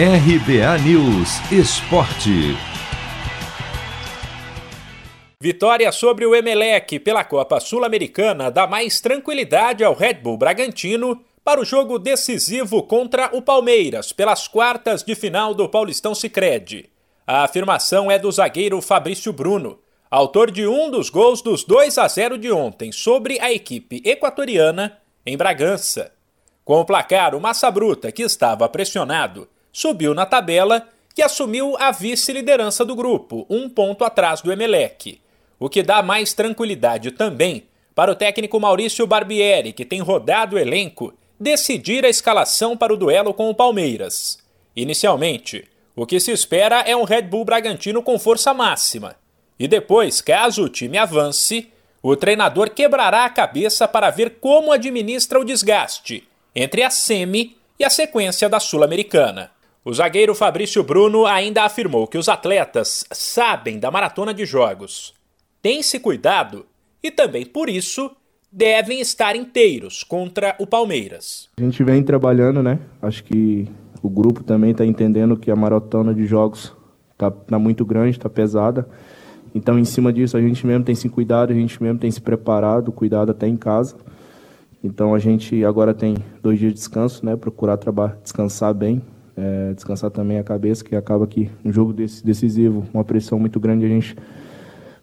RBA News Esporte. Vitória sobre o Emelec pela Copa Sul-Americana dá mais tranquilidade ao Red Bull Bragantino para o jogo decisivo contra o Palmeiras pelas quartas de final do Paulistão Sicredi. A afirmação é do zagueiro Fabrício Bruno, autor de um dos gols dos 2 a 0 de ontem sobre a equipe equatoriana em Bragança. Com o placar, o Massa Bruta, que estava pressionado, subiu na tabela que assumiu a vice-liderança do grupo, um ponto atrás do Emelec, o que dá mais tranquilidade também para o técnico Maurício Barbieri, que tem rodado o elenco, decidir a escalação para o duelo com o Palmeiras. Inicialmente, o que se espera é um Red Bull Bragantino com força máxima. E depois, caso o time avance, o treinador quebrará a cabeça para ver como administra o desgaste entre a semi e a sequência da Sul-Americana. O zagueiro Fabrício Bruno ainda afirmou que os atletas sabem da maratona de jogos, têm se cuidado e também por isso devem estar inteiros contra o Palmeiras. A gente vem trabalhando, né? Acho que o grupo também está entendendo que a maratona de jogos está tá muito grande, está pesada. Então, em cima disso, a gente mesmo tem se cuidado, a gente mesmo tem se preparado, cuidado até em casa. Então, a gente agora tem dois dias de descanso, né? Procurar trabalhar, descansar bem, é, descansar também a cabeça, que acaba que um jogo desse, decisivo, uma pressão muito grande, a gente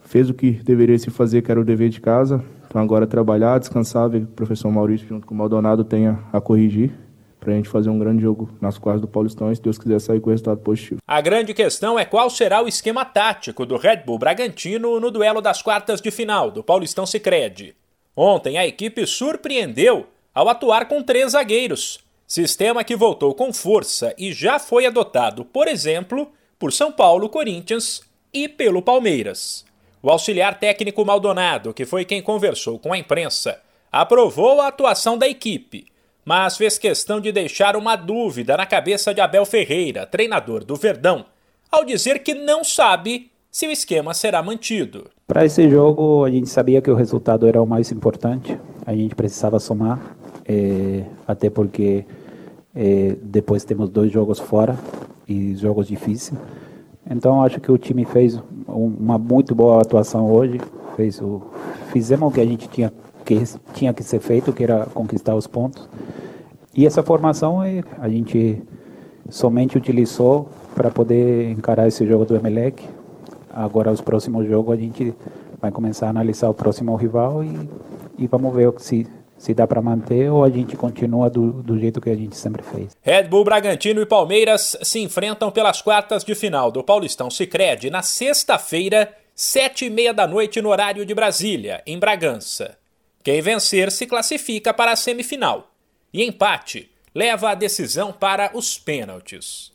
fez o que deveria se fazer, que era o dever de casa. Então agora trabalhar, descansar, ver que o professor Maurício junto com o Maldonado tenha a corrigir para a gente fazer um grande jogo nas quartas do Paulistão e, se Deus quiser, sair com resultado positivo. A grande questão é qual será o esquema tático do Red Bull Bragantino no duelo das quartas de final do Paulistão Sicredi. Ontem a equipe surpreendeu ao atuar com três zagueiros, Sistema que voltou com força e já foi adotado, por exemplo, por São Paulo, Corinthians e pelo Palmeiras. O auxiliar técnico Maldonado, que foi quem conversou com a imprensa, aprovou a atuação da equipe, mas fez questão de deixar uma dúvida na cabeça de Abel Ferreira, treinador do Verdão, ao dizer que não sabe se o esquema será mantido. Para esse jogo, a gente sabia que o resultado era o mais importante, a gente precisava somar é, até porque é, depois temos dois jogos fora e jogos difíceis. Então acho que o time fez uma muito boa atuação hoje. Fez o, fizemos o que a gente tinha que tinha que ser feito, que era conquistar os pontos. E essa formação é, a gente somente utilizou para poder encarar esse jogo do Emelec. Agora os próximos jogos a gente vai começar a analisar o próximo rival e, e vamos ver se se dá para manter ou a gente continua do, do jeito que a gente sempre fez. Red Bull Bragantino e Palmeiras se enfrentam pelas quartas de final do Paulistão Sicredi na sexta-feira, sete e meia da noite no horário de Brasília, em Bragança. Quem vencer se classifica para a semifinal e empate leva a decisão para os pênaltis.